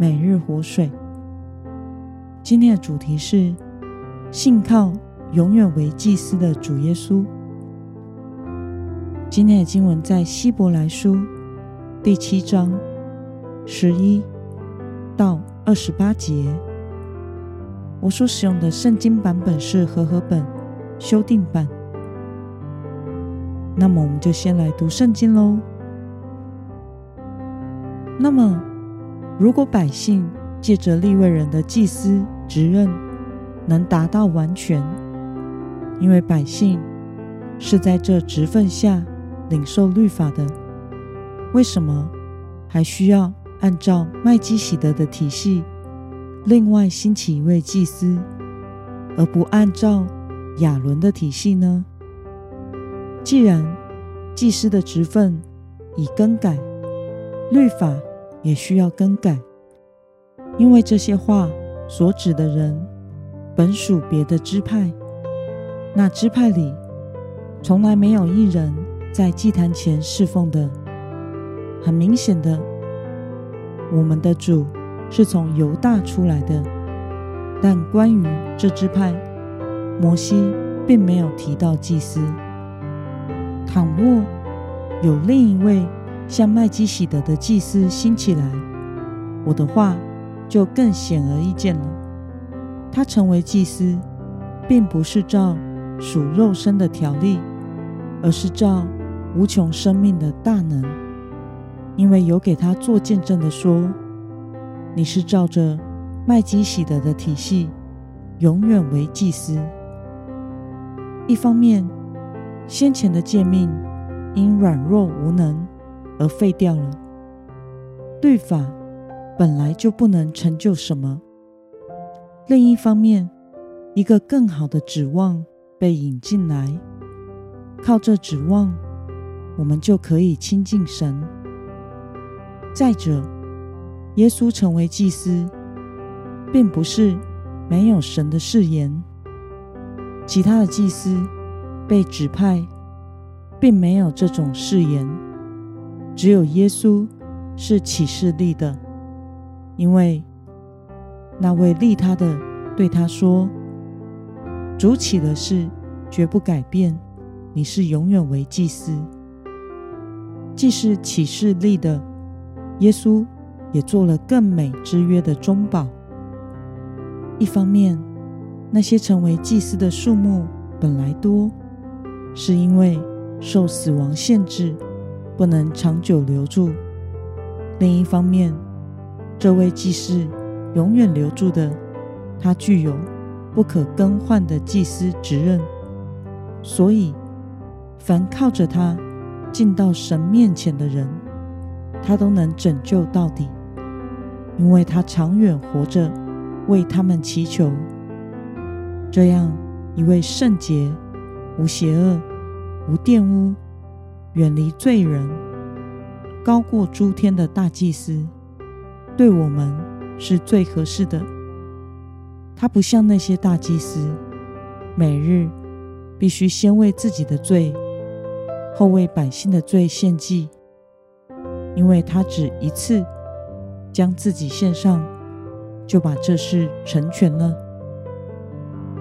每日活水》。今天的主题是信靠永远为祭司的主耶稣。今天的经文在希伯来书第七章十一到二十八节。我所使用的圣经版本是和合本修订版。那么，我们就先来读圣经喽。那么，如果百姓借着立位人的祭司职任能达到完全，因为百姓是在这职分下领受律法的，为什么还需要按照麦基洗德的体系，另外兴起一位祭司，而不按照亚伦的体系呢？既然祭司的职分已更改，律法。也需要更改，因为这些话所指的人本属别的支派，那支派里从来没有一人在祭坛前侍奉的。很明显的，我们的主是从犹大出来的，但关于这支派，摩西并没有提到祭司。倘若有另一位，像麦基洗德的祭司兴起来，我的话就更显而易见了。他成为祭司，并不是照属肉身的条例，而是照无穷生命的大能。因为有给他做见证的说：“你是照着麦基洗德的体系，永远为祭司。”一方面，先前的诫命因软弱无能。而废掉了。律法本来就不能成就什么。另一方面，一个更好的指望被引进来，靠这指望，我们就可以亲近神。再者，耶稣成为祭司，并不是没有神的誓言。其他的祭司被指派，并没有这种誓言。只有耶稣是启示立的，因为那位立他的对他说：“主起的事，绝不改变，你是永远为祭司。”既是启示立的，耶稣也做了更美之约的中保。一方面，那些成为祭司的数目本来多，是因为受死亡限制。不能长久留住。另一方面，这位祭司永远留住的，他具有不可更换的祭司职任，所以凡靠着他进到神面前的人，他都能拯救到底，因为他长远活着为他们祈求。这样一位圣洁、无邪恶、无玷污。远离罪人、高过诸天的大祭司，对我们是最合适的。他不像那些大祭司，每日必须先为自己的罪，后为百姓的罪献祭，因为他只一次将自己献上，就把这事成全了。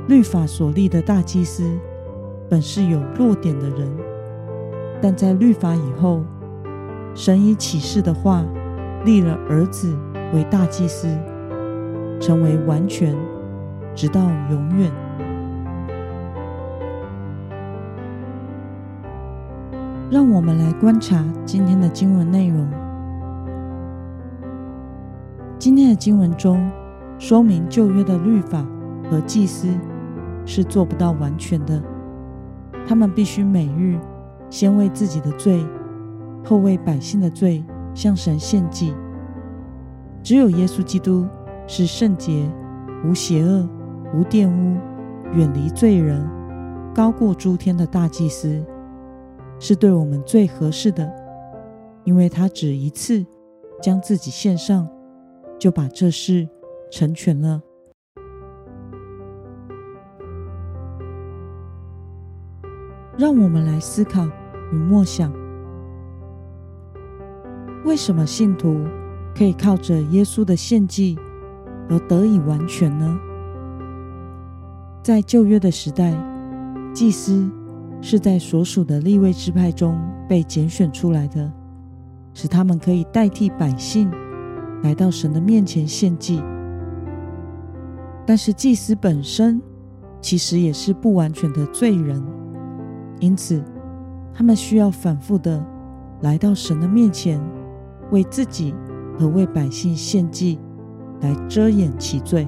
律法所立的大祭司，本是有弱点的人。但在律法以后，神以启示的话立了儿子为大祭司，成为完全，直到永远。让我们来观察今天的经文内容。今天的经文中说明旧约的律法和祭司是做不到完全的，他们必须每日。先为自己的罪，后为百姓的罪向神献祭。只有耶稣基督是圣洁、无邪恶、无玷污、远离罪人、高过诸天的大祭司，是对我们最合适的，因为他只一次将自己献上，就把这事成全了。让我们来思考与默想：为什么信徒可以靠着耶稣的献祭而得以完全呢？在旧约的时代，祭司是在所属的立位支派中被拣选出来的，使他们可以代替百姓来到神的面前献祭。但是，祭司本身其实也是不完全的罪人。因此，他们需要反复的来到神的面前，为自己和为百姓献祭，来遮掩其罪。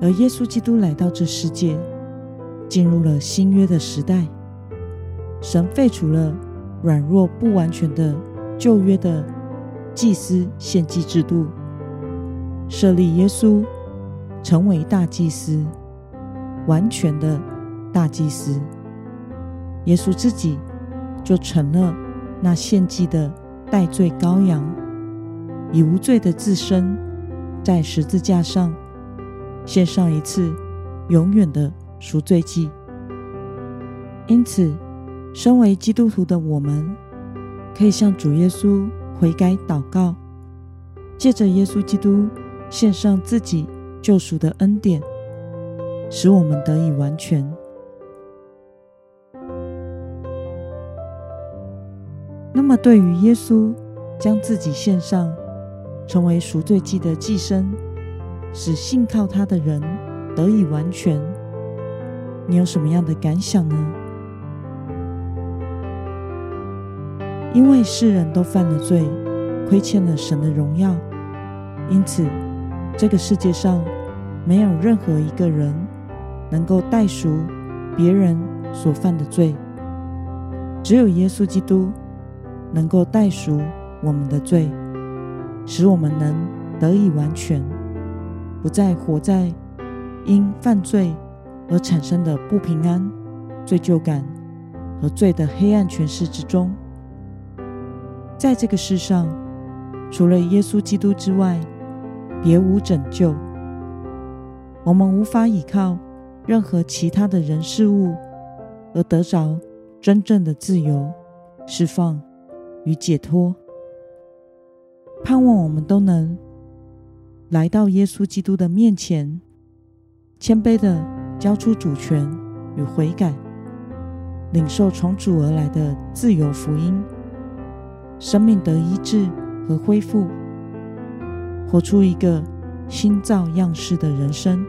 而耶稣基督来到这世界，进入了新约的时代，神废除了软弱不完全的旧约的祭司献祭制度，设立耶稣成为大祭司，完全的大祭司。耶稣自己就成了那献祭的代罪羔羊，以无罪的自身在十字架上献上一次永远的赎罪祭。因此，身为基督徒的我们，可以向主耶稣悔改祷告，借着耶稣基督献上自己救赎的恩典，使我们得以完全。那么，对于耶稣将自己献上，成为赎罪祭的祭牲，使信靠他的人得以完全，你有什么样的感想呢？因为世人都犯了罪，亏欠了神的荣耀，因此这个世界上没有任何一个人能够代赎别人所犯的罪，只有耶稣基督。能够代赎我们的罪，使我们能得以完全，不再活在因犯罪而产生的不平安、罪疚感和罪的黑暗权势之中。在这个世上，除了耶稣基督之外，别无拯救。我们无法依靠任何其他的人事物而得着真正的自由、释放。与解脱，盼望我们都能来到耶稣基督的面前，谦卑的交出主权与悔改，领受从主而来的自由福音，生命得医治和恢复，活出一个新造样式的人生。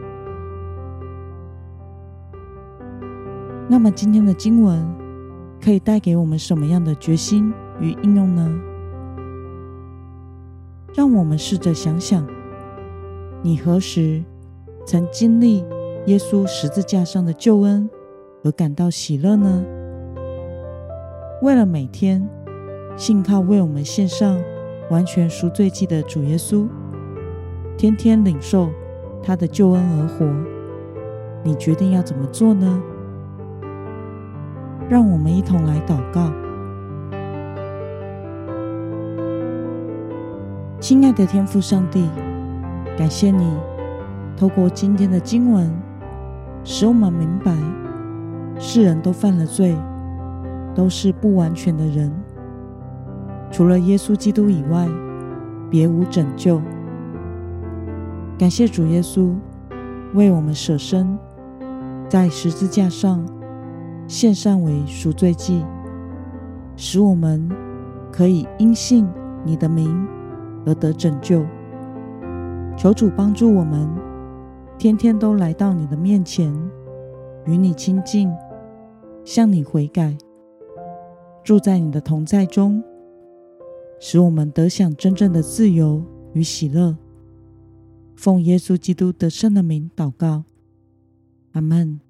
那么，今天的经文可以带给我们什么样的决心与应用呢？让我们试着想想，你何时曾经历耶稣十字架上的救恩而感到喜乐呢？为了每天信靠为我们献上完全赎罪祭的主耶稣，天天领受他的救恩而活，你决定要怎么做呢？让我们一同来祷告。亲爱的天父上帝，感谢你透过今天的经文，使我们明白，世人都犯了罪，都是不完全的人，除了耶稣基督以外，别无拯救。感谢主耶稣为我们舍身，在十字架上献上为赎罪祭，使我们可以因信你的名。而得拯救，求主帮助我们，天天都来到你的面前，与你亲近，向你悔改，住在你的同在中，使我们得享真正的自由与喜乐。奉耶稣基督得胜的名祷告，阿门。